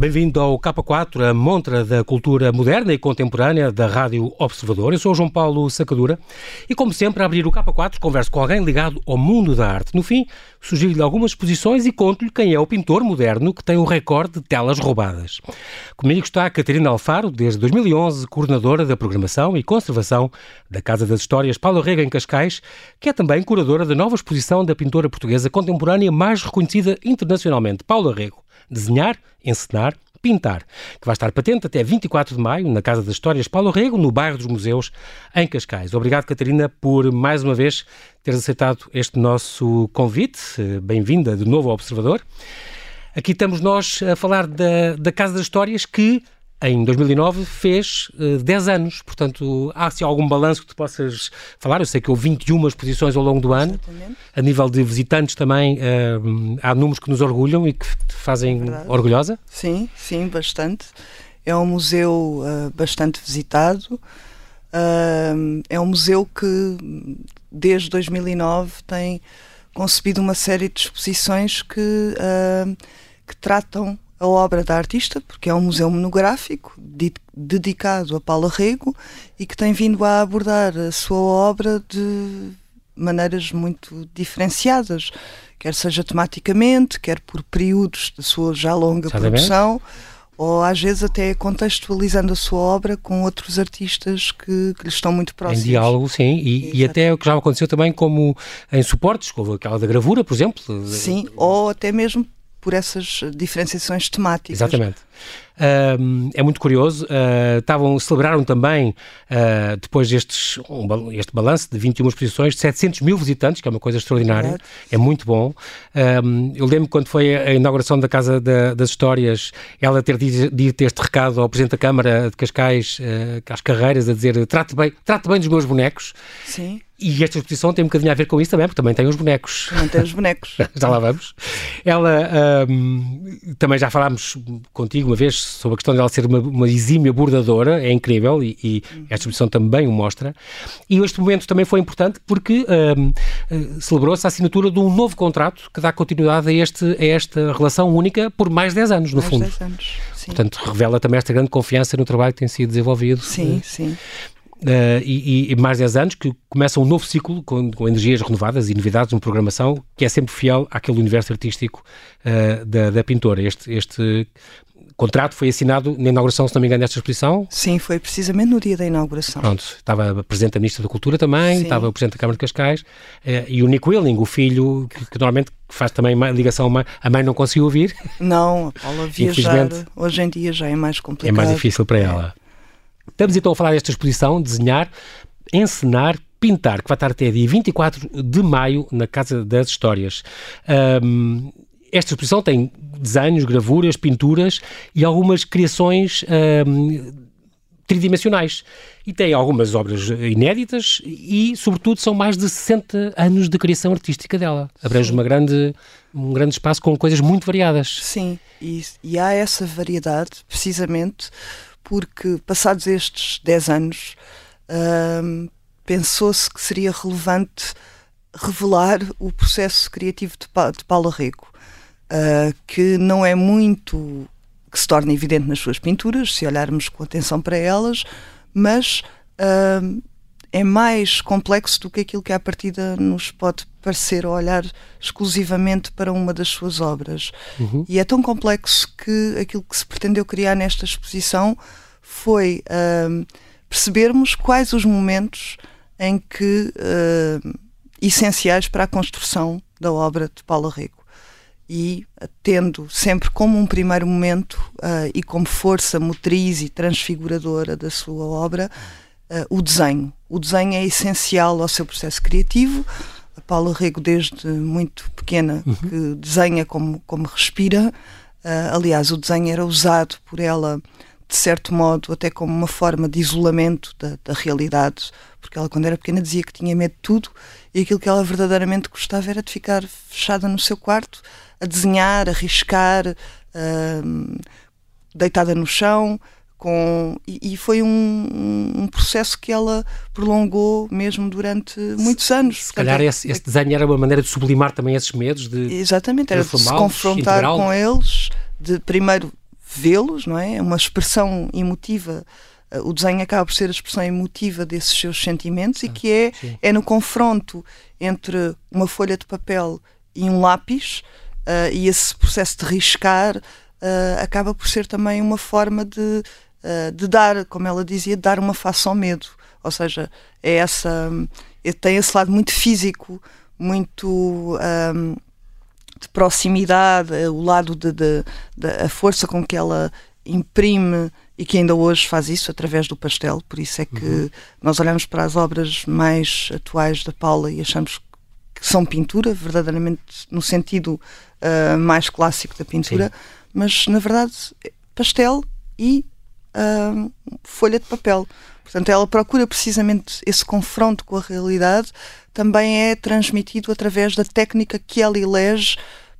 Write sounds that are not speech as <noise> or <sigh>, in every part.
Bem-vindo ao K4, a montra da cultura moderna e contemporânea da Rádio Observador. Eu sou João Paulo Sacadura e, como sempre, a abrir o K4, converso com alguém ligado ao mundo da arte. No fim, sugiro-lhe algumas exposições e conto-lhe quem é o pintor moderno que tem o recorde de telas roubadas. Comigo está a Catarina Alfaro, desde 2011, coordenadora da programação e conservação da Casa das Histórias Paulo Rega em Cascais, que é também curadora da nova exposição da pintora portuguesa contemporânea mais reconhecida internacionalmente, Paulo Rego desenhar, encenar, pintar, que vai estar patente até 24 de maio na Casa das Histórias Paulo Rego, no bairro dos Museus, em Cascais. Obrigado, Catarina, por mais uma vez teres aceitado este nosso convite. Bem-vinda de novo ao Observador. Aqui estamos nós a falar da, da Casa das Histórias que em 2009 fez uh, eh, 10 anos, portanto, há se algum balanço que tu possas falar? Eu sei que houve 21 exposições ao longo do ano. Exatamente. A nível de visitantes também, uh, há números que nos orgulham e que te fazem é orgulhosa? Sim, sim, bastante. É um museu uh, bastante visitado. é um museu que, desde 2009, tem concebido uma série de exposições que, que tratam a obra da artista, porque é um museu monográfico dedicado a Paula Rego e que tem vindo a abordar a sua obra de maneiras muito diferenciadas, quer seja tematicamente, quer por períodos da sua já longa Exatamente. produção, ou às vezes até contextualizando a sua obra com outros artistas que, que lhe estão muito próximos. Em diálogo, sim, e, e até o que já aconteceu também como em suportes, como aquela da gravura, por exemplo. Sim, ou até mesmo por essas diferenciações temáticas. Exatamente. Uh, é muito curioso. Uh, estavam, celebraram também, uh, depois destes, um, este balanço de 21 exposições, 700 mil visitantes, que é uma coisa extraordinária. É, é muito bom. eu lembro quando foi a inauguração da Casa da, das Histórias, ela ter dito este recado ao Presidente da Câmara de Cascais, às carreiras, a dizer: trate bem, trate bem dos meus bonecos. Sim. E esta exposição tem um bocadinho a ver com isso também, porque também tem os bonecos. Também tem os bonecos. <laughs> já lá vamos. Ela, um, também já falámos contigo uma vez sobre a questão dela ser uma, uma exímia bordadora, é incrível, e, e esta exposição também o mostra. E este momento também foi importante porque um, eh, celebrou-se a assinatura de um novo contrato que dá continuidade a, este, a esta relação única por mais 10 anos, no mais fundo. 10 anos. Sim. Portanto, revela também esta grande confiança no trabalho que tem sido desenvolvido. Sim, sim. Uh, e, e, mais 10 anos que começa um novo ciclo com, com, energias renovadas e novidades, uma programação que é sempre fiel àquele universo artístico uh, da, da, pintora. Este, este contrato foi assinado na inauguração, se não me engano, desta exposição? Sim, foi precisamente no dia da inauguração. Pronto, estava presente a Ministra da Cultura também, Sim. estava o Presidente da Câmara de Cascais uh, e o Nick Willing, o filho, que, que normalmente faz também ligação, uma, a mãe não conseguiu ouvir. Não, a Paula viajar hoje em dia já é mais complicado. É mais difícil para ela. Estamos então a falar desta exposição, desenhar, encenar, pintar, que vai estar até dia 24 de maio na Casa das Histórias. Um, esta exposição tem desenhos, gravuras, pinturas e algumas criações um, tridimensionais. E tem algumas obras inéditas e, sobretudo, são mais de 60 anos de criação artística dela. Abrange uma grande, um grande espaço com coisas muito variadas. Sim, e, e há essa variedade precisamente porque, passados estes 10 anos, uh, pensou-se que seria relevante revelar o processo criativo de, pa de Paula Rego, uh, que não é muito que se torna evidente nas suas pinturas, se olharmos com atenção para elas, mas uh, é mais complexo do que aquilo que à partida nos pode parecer olhar exclusivamente para uma das suas obras. Uhum. E é tão complexo que aquilo que se pretendeu criar nesta exposição foi uh, percebermos quais os momentos em que uh, essenciais para a construção da obra de Paulo Rego e tendo sempre como um primeiro momento uh, e como força motriz e transfiguradora da sua obra uh, o desenho. O desenho é essencial ao seu processo criativo. A Paula Rego, desde muito pequena, uhum. que desenha como, como respira. Uh, aliás, o desenho era usado por ela de certo modo, até como uma forma de isolamento da, da, realidade, porque ela, quando era pequena, dizia que tinha medo de tudo e aquilo que ela verdadeiramente gostava era de ficar fechada no seu quarto, a desenhar, a riscar, uh, deitada no chão. Com, e, e foi um, um, processo que ela prolongou mesmo durante muitos anos. Se calhar esse, esse, desenho era uma maneira de sublimar também esses medos, de exatamente era de, de se confrontar com eles, de primeiro vê-los, não é? É uma expressão emotiva. Uh, o desenho acaba por ser a expressão emotiva desses seus sentimentos ah, e que é, é no confronto entre uma folha de papel e um lápis, uh, e esse processo de riscar uh, acaba por ser também uma forma de, de dar, como ela dizia, de dar uma face ao medo. Ou seja, é essa, tem esse lado muito físico, muito. Um, de proximidade, o lado de, de, de, a força com que ela imprime e que ainda hoje faz isso através do pastel. Por isso é que uhum. nós olhamos para as obras mais atuais da Paula e achamos que são pintura, verdadeiramente no sentido uh, mais clássico da pintura, Sim. mas na verdade pastel e folha de papel. Portanto, ela procura precisamente esse confronto com a realidade, também é transmitido através da técnica que ela elege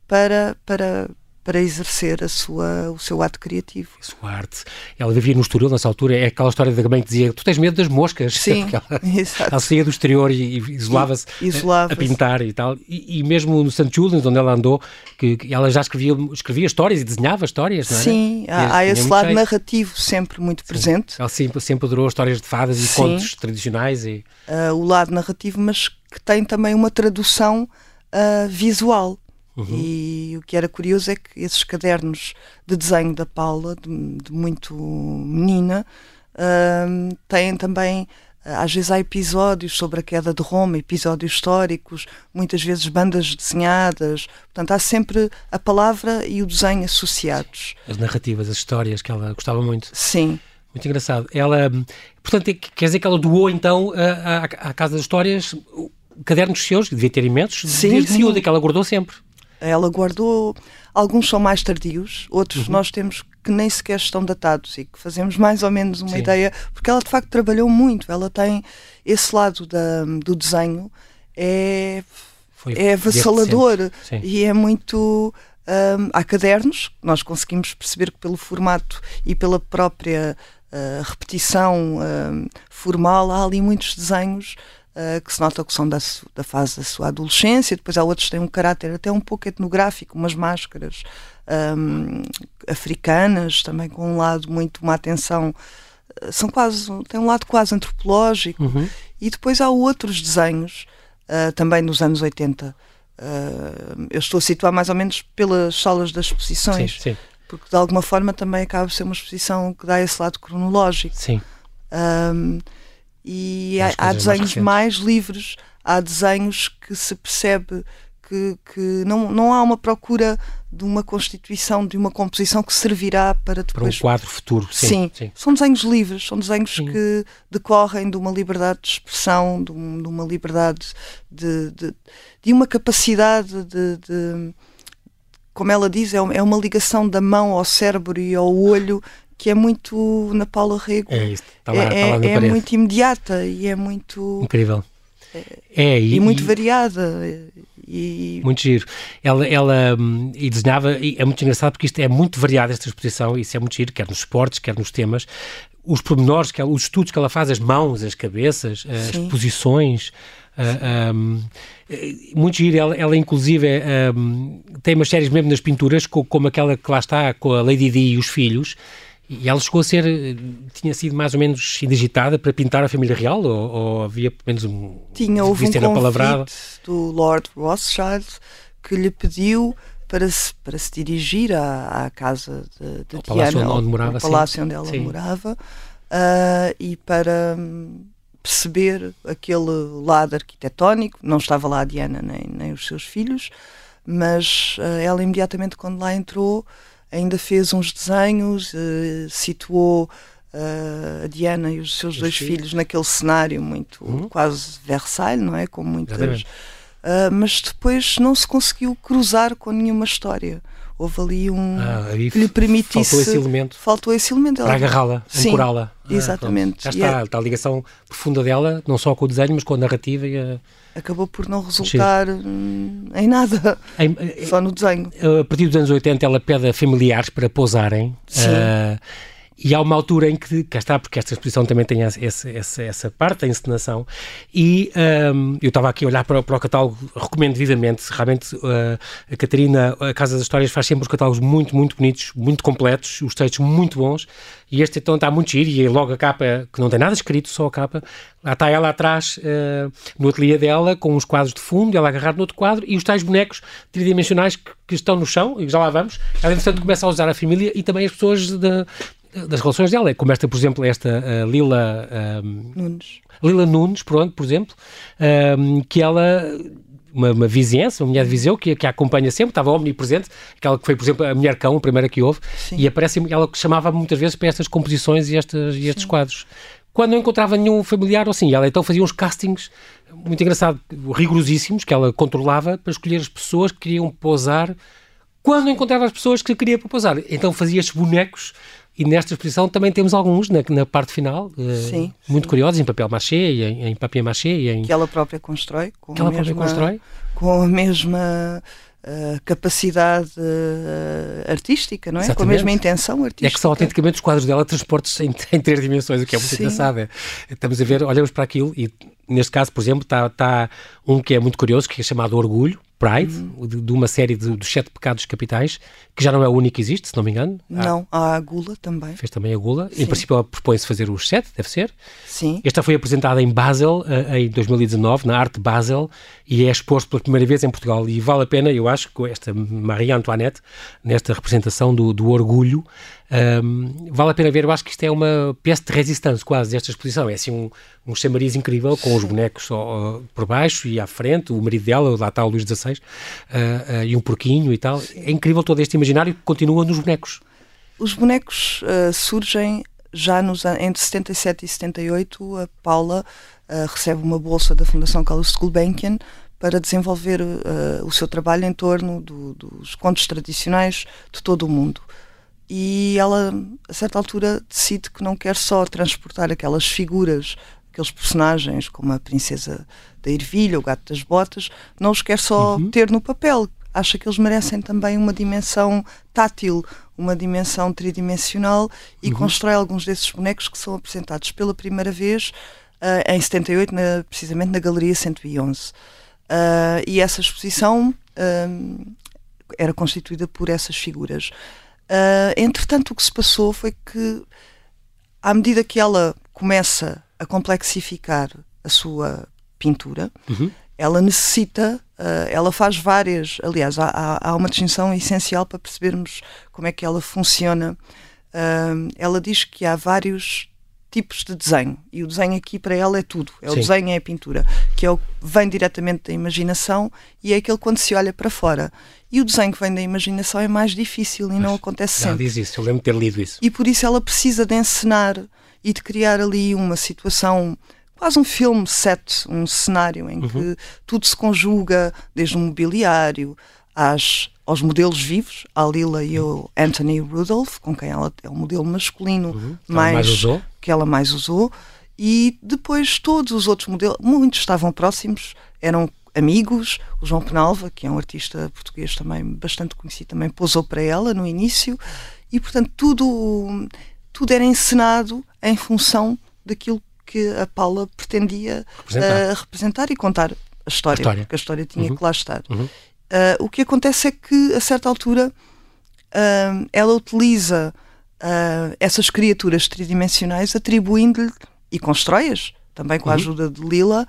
para, para, para exercer a sua, o seu ato criativo. A sua arte. Ela vivia no Estoril nessa altura, é aquela história da mãe que dizia tu tens medo das moscas. Sim, <laughs> ela, <laughs> ela saía do exterior e, e isolava-se isolava a, a, pintar e tal. E, e mesmo no St. Julian's, onde ela andou, que, que, ela já escrevia, escrevia histórias e desenhava histórias, não é? Sim, há, há esse lado narrativo sempre muito Sim. presente. Ela sempre, sempre adorou histórias de fadas e Sim. contos tradicionais. E... Uh, o lado narrativo, mas que tem também uma tradução uh, visual. Uhum. E o que era curioso é que esses cadernos de desenho da Paula, de, de muito menina, uh, têm também. Às vezes há episódios sobre a queda de Roma, episódios históricos, muitas vezes bandas desenhadas. Portanto, há sempre a palavra e o desenho associados. As narrativas, as histórias que ela gostava muito. Sim. Muito engraçado. Ela, portanto, é quer dizer que ela doou então à Casa das Histórias cadernos seus, devia ter imensos, sim, desde miúda, que ela guardou sempre. Ela guardou, alguns são mais tardios, outros uhum. nós temos que nem sequer estão datados e que fazemos mais ou menos uma Sim. ideia, porque ela de facto trabalhou muito, ela tem esse lado da, do desenho, é, Foi é avassalador e é muito. Um, há cadernos, nós conseguimos perceber que pelo formato e pela própria uh, repetição uh, formal há ali muitos desenhos uh, que se nota que são da, da, fase da sua adolescência, depois há outros que têm um caráter até um pouco etnográfico, umas máscaras um, africanas, também com um lado muito, uma atenção, uh, são quase, tem um lado quase antropológico, uhum. e depois há outros desenhos, uh, também nos anos 80. eu estou a situar mais ou menos pelas salas das exposições, sim, sim. porque de alguma forma também acaba por ser uma exposição que dá esse lado cronológico. Sim. Um, e há, há, desenhos mais, mais, livres, há desenhos que se percebe que, que não, não há uma procura de uma constituição, de uma composição que servirá para depois. Para um quadro futuro, sim. Sim, sim. são desenhos livres, são desenhos sim. que decorrem de uma liberdade de expressão, de, um, de uma liberdade de, de, de uma capacidade de, de como ela diz, é, é uma ligação da mão ao cérebro e ao olho que é muito na Paula Rego. É isso, está lá, é, está lá é muito imediata e é muito. Incrível. É, é e, e, muito variada. E... Muito giro. Ela, ela hum, e desenhava, e é muito engraçado porque isto é muito variado, esta exposição, e isso é muito giro, quer nos esportes, quer nos temas. Os pormenores, que ela, os estudos que ela faz, as mãos, as cabeças, as Sim. posições. Uh, um, muito giro, ela, ela inclusive um, tem umas séries mesmo nas pinturas, como aquela que lá está com a Lady Di e os filhos, e ela chegou a ser, tinha sido mais ou menos indigitada para pintar a família real? Ou, ou havia pelo menos um... Tinha, houve um convite do Lord Rothschild que lhe pediu para se, para se dirigir à, à casa de, de Diana, palácio onde, morava, o palácio onde ela sim. morava, uh, e para hum, perceber aquele lado arquitetónico. Não estava lá a Diana nem, nem os seus filhos, mas uh, ela imediatamente quando lá entrou ainda fez uns desenhos, uh, situou uh, a Diana e os seus dois filhos. filhos naquele cenário muito uhum. quase Versailles, não é? Com muitas. Uh, mas depois não se conseguiu cruzar com nenhuma história. Houve ali um ah, que lhe permitisse. Faltou esse elemento. Faltou esse elemento. Para agarrá-la, ancorá-la. Ah, exatamente. Já está, é... está a ligação profunda dela, não só com o desenho, mas com a narrativa e a acabou por não resultar hum, em nada, em, só no desenho. A partir dos anos 80 ela pede a familiares para pousarem. Sim. Uh, E há uma altura em que, cá está, porque esta exposição também tem essa, essa, parte da encenação, e um, eu estava aqui a olhar para, para, o catálogo, recomendo vivamente, realmente uh, a Catarina, a Casa das Histórias, faz sempre os catálogos muito, muito bonitos, muito completos, os textos muito bons, e este então está muito giro, e logo a capa, que não tem nada escrito, só a capa, lá está ela atrás, uh, no ateliê dela, com os quadros de fundo, ela agarrada no outro quadro, e os tais bonecos tridimensionais que, que estão no chão, e já lá vamos, ela entretanto começa a usar a família e também as pessoas de, das relações dela, como esta, por exemplo, esta uh, Lila um, Nunes. Lila Nunes, pronto, por exemplo, um, que ela uma, uma, vizinhança, uma mulher de Viseu que, que a acompanha sempre, estava omnipresente, aquela que foi, por exemplo, a Mulher Cão, a primeira que houve, Sim. e aparece ela que chamava muitas vezes para estas composições e, estas, e estes quadros. Quando não encontrava nenhum familiar ou assim, ela então fazia uns castings muito engraçado, rigorosíssimos, que ela controlava para escolher as pessoas que queriam pousar quando encontrava as pessoas que queria pousar. Então fazia estes bonecos e nesta exposição também temos alguns na, na parte final, eh, sim, muito sim. curiosos, em papel machê, e em, em papier machê. E em... Que ela própria constrói. Com que ela mesma, própria constrói. Com a mesma uh, capacidade uh, artística, não é? Exatamente. Com a mesma intenção artística. É que são autenticamente os quadros dela transportes em, <laughs> em três dimensões, o que é muito sim. engraçado. É, estamos a ver, olhamos para aquilo e neste caso, por exemplo, está, está um que é muito curioso, que é chamado Orgulho, Pride, uhum. de, de, uma série de, dos sete pecados capitais, que já não é o único que existe, se não me engano. Não, há, há a gula também. Fez também a gula. Sim. Em princípio, ela propõe-se fazer os sete, deve ser. Sim. Esta foi apresentada em Basel, uh, em 2019, na Arte Basel, e é exposto pela primeira vez em Portugal. E vale a pena, eu acho, com esta Maria Antoinette, nesta representação do, do orgulho, um, vale a pena ver, eu acho que isto é uma peça de resistência quase desta exposição. É assim um, um chamariz incrível com os bonecos por baixo e à frente, o marido dela, lá está o Luís XVI, uh, uh, e um porquinho e tal. É incrível todo este imaginário que continua nos bonecos. Os bonecos uh, surgem já nos, entre 77 e 78. A Paula uh, recebe uma bolsa da Fundação Carlos Gulbenkian para desenvolver uh, o seu trabalho em torno do, dos contos tradicionais de todo o mundo e ela, a certa altura, decide que não quer só transportar aquelas figuras, aqueles personagens, como a princesa da ervilha, o gato das botas, não os quer só uhum. ter no papel. Acha que eles merecem também uma dimensão tátil, uma dimensão tridimensional e uhum. constrói alguns desses bonecos que são apresentados pela primeira vez uh, em 78, na, precisamente na Galeria 111. Uh, eh, e essa exposição uh, era constituída por essas figuras. Uh, entretanto, o que se passou foi que, à medida que ela começa a complexificar a sua pintura, uhum. ela necessita, uh, ela faz várias. Aliás, há, há, uma distinção essencial para percebermos como é que ela funciona. Uh, ela diz que há vários tipos de desenho e o desenho aqui para ela é tudo é o Sim. desenho é a pintura que é o vem diretamente da imaginação e é aquele quando se olha para fora e o desenho que vem da imaginação é mais difícil e Mas não acontece sempre. diz isso, eu lembro de ter lido isso. E por isso ela precisa de encenar e de criar ali uma situação, quase um filme set, um cenário em uhum. que tudo se conjuga, desde o mobiliário às, aos modelos vivos, a Lila e o Anthony Rudolph, com quem ela é o modelo masculino uhum. mais, mais usou. Que ela mais usou. E depois todos os outros modelos, muitos estavam próximos, eram amigos. O João Penalva, que é um artista português também bastante conhecido, também posou para ela no início. E, portanto, tudo, tudo era encenado em função daquilo que a Paula pretendia representar, uh, representar e contar a história, a história, porque a história tinha uhum. que lá estar. Uhum. Uh, o que acontece é que, a certa altura, uh, ela utiliza essas criaturas tridimensionais atribuindo-lhe, e constrói-as, também com a uhum. ajuda de Lila,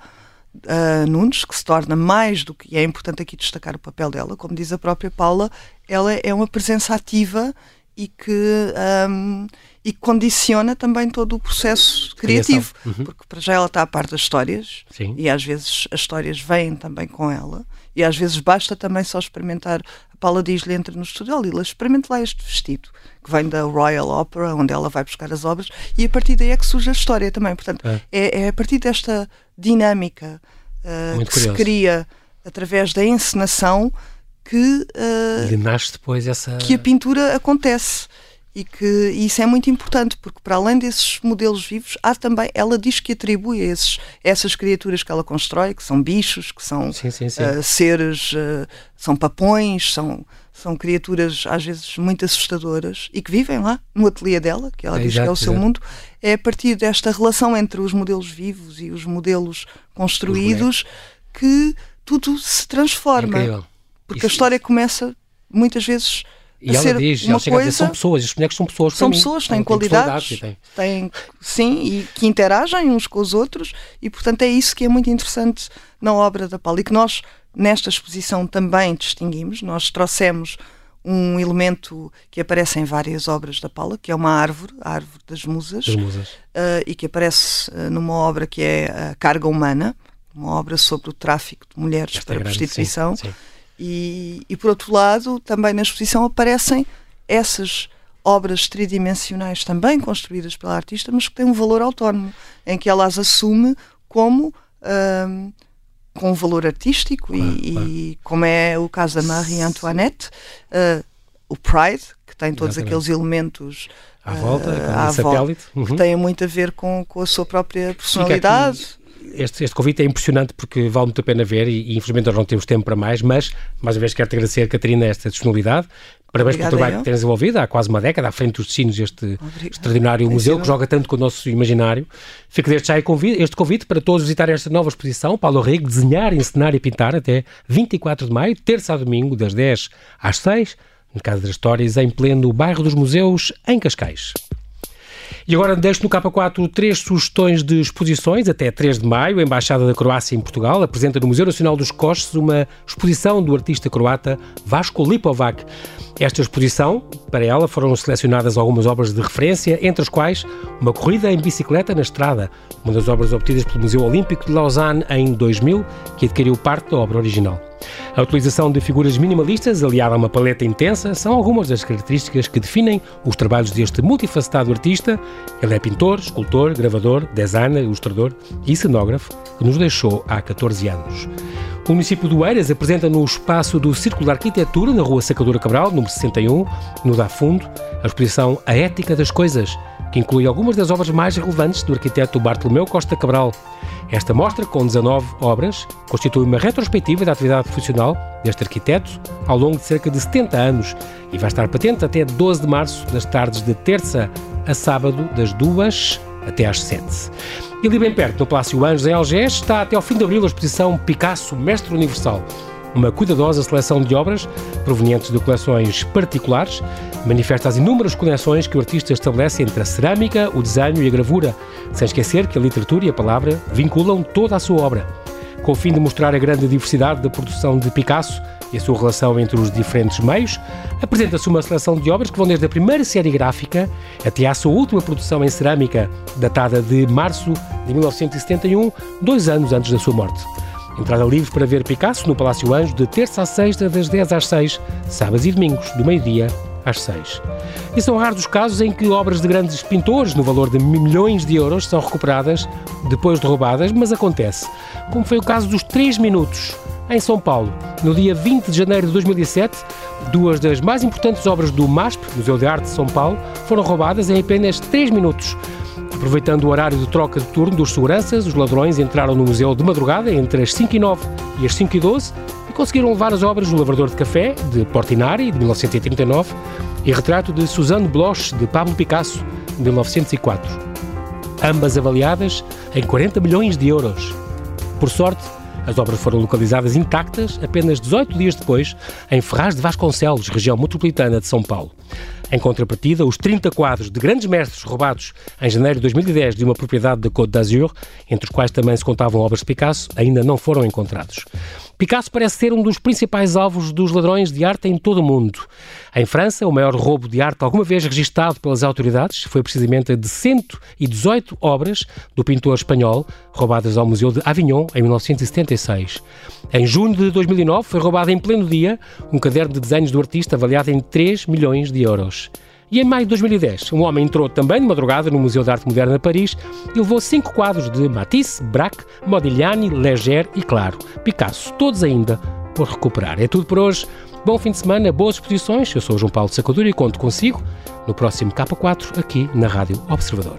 uh, Nunes, que se torna mais do que. E é importante aqui destacar o papel dela, como diz a própria Paula, ela é uma presença ativa e que, um, e condiciona também todo o processo criativo. Uhum. Porque para já ela está a par das histórias Sim. e às vezes as histórias vêm também com ela. E às vezes basta também só experimentar. A Paula diz-lhe, entra no estúdio, Lila, experimente lá este vestido, que vem da Royal Opera, onde ela vai buscar as obras, e a partir daí é que surge a história também. Portanto, é, é, é a partir desta dinâmica uh, que curioso. se cria através da encenação que, uh, nasce depois essa... que a pintura acontece. E que e isso é muito importante, porque para além desses modelos vivos, há também, ela diz que atribui a, esses, essas criaturas que ela constrói, que são bichos, que são sim, sim, sim. Uh, seres, uh, são papões, são, são criaturas às vezes muito assustadoras e que vivem lá no ateliê dela, que ela é, diz exato, que é o seu exato. mundo, é a partir desta relação entre os modelos vivos e os modelos construídos que tudo se transforma. É porque Isso, a história começa muitas vezes e ela diz, ela coisa, dizer, são pessoas, os bonecos são pessoas. São pessoas, têm qualidades, têm. têm, sim, e que interagem uns com os outros, e portanto é isso que é muito interessante na obra da Paula e que nós, nesta exposição, também distinguimos. Nós trouxemos um elemento que aparece em várias obras da Paula, que é uma árvore, a árvore das musas, das musas. Uh, e que aparece uh, numa obra que é a Carga Humana, uma obra sobre o tráfico de mulheres Esta para é prostituição. Sim, sim. E, e, por outro lado, também na exposição aparecem essas obras tridimensionais também construídas pela artista, mas que têm um valor autónomo, em que ela as assume como um, com um valor artístico claro, e, claro. e, como é o caso da Marie Antoinette, uh, o Pride, que tem todos Exatamente. aqueles elementos à volta, uh, à satélite, volta, uhum. que têm muito a ver com, com a sua própria personalidade este, este convite é impressionante porque vale muito a pena ver e, e infelizmente nós não temos tempo para mais, mas mais uma vez quero-te agradecer, Catarina, esta disponibilidade. Parabéns pelo trabalho que tens desenvolvido há quase uma década, à frente dos destinos deste Obrigada. extraordinário museu que joga tanto com o nosso imaginário. Fica desde já este convite para todos visitarem esta nova exposição, Paulo Rigo, Desenhar, Encenar e Pintar, até 24 de maio, terça a domingo, das 10 às 6, na Casa das Histórias, em pleno bairro dos Museus, em Cascais. E agora deixo no K4 três sugestões de exposições. Até 3 de maio, a Embaixada da Croácia em Portugal apresenta no Museu Nacional dos Coches uma exposição do artista croata Vasco Lipovac. Esta exposição, para ela, foram selecionadas algumas obras de referência, entre as quais uma corrida em bicicleta na estrada, uma das obras obtidas pelo Museu Olímpico de Lausanne em 2000, que adquiriu parte da obra original. A utilização de figuras minimalistas, aliada a uma paleta intensa, são algumas das características que definem os trabalhos deste multifacetado artista. Ele é pintor, escultor, gravador, designer, ilustrador e cenógrafo, que nos deixou há 14 anos. O município do Eiras apresenta no espaço do Círculo de Arquitetura, na rua Sacadura Cabral, número 61, no Dá Fundo, a exposição A Ética das Coisas, que inclui algumas das obras mais relevantes do arquiteto Bartolomeu Costa Cabral. Esta mostra, com 19 obras, constitui uma retrospectiva da atividade profissional deste arquiteto ao longo de cerca de 70 anos e vai estar patente até 12 de março, nas tardes de terça a sábado, das 2 até às 7. E ali bem perto, no Palácio Anjos, em Algés, está até ao fim de abril a exposição Picasso, Mestre Universal, uma cuidadosa seleção de obras provenientes de coleções particulares manifesta as inúmeras conexões que o artista estabelece entre a cerâmica, o desenho e a gravura, sem esquecer que a literatura e a palavra vinculam toda a sua obra. Com o fim de mostrar a grande diversidade da produção de Picasso e a sua relação entre os diferentes meios, apresenta-se uma seleção de obras que vão desde a primeira série gráfica até à sua última produção em cerâmica, datada de março de 1971, dois anos antes da sua morte. Entrada livre para ver Picasso no Palácio Anjo de terça a sexta, das 10 às 6, sábados e domingos, do meio-dia às 6. E são raros os casos em que obras de grandes pintores, no valor de milhões de euros, são recuperadas depois de roubadas, mas acontece. Como foi o caso dos 3 minutos, em São Paulo. No dia 20 de janeiro de 2007, duas das mais importantes obras do MASP, Museu de Arte de São Paulo, foram roubadas em apenas 3 minutos. Aproveitando o horário de troca de turno dos seguranças, os ladrões entraram no museu de madrugada entre as 5 e 9 e as 5 e 12 e conseguiram levar as obras do Lavrador de Café, de Portinari, de 1939, e Retrato de Suzanne Bloch, de Pablo Picasso, de 1904. Ambas avaliadas em 40 milhões de euros. Por sorte, as obras foram localizadas intactas apenas 18 dias depois, em Ferraz de Vasconcelos, região metropolitana de São Paulo. Em contrapartida, os 30 quadros de grandes mestres roubados em janeiro de 2010 de uma propriedade da Côte d'Azur, entre os quais também se contavam obras de Picasso, ainda não foram encontrados. Picasso parece ser um dos principais alvos dos ladrões de arte em todo o mundo. Em França, o maior roubo de arte alguma vez registado pelas autoridades foi precisamente a de 118 obras do pintor espanhol, roubadas ao Museu de Avignon em 1976. Em junho de 2009 foi roubado em pleno dia um caderno de desenhos do artista avaliado em 3 milhões de euros. E em maio de 2010, um homem entrou também de madrugada no Museu de Arte Moderna de Paris e levou cinco quadros de Matisse, Braque, Modigliani, Leger e, claro, Picasso, todos ainda por recuperar. É tudo por hoje. Bom fim de semana, boas exposições. Eu sou João Paulo de Sacadura e conto consigo no próximo K4 aqui na Rádio Observador.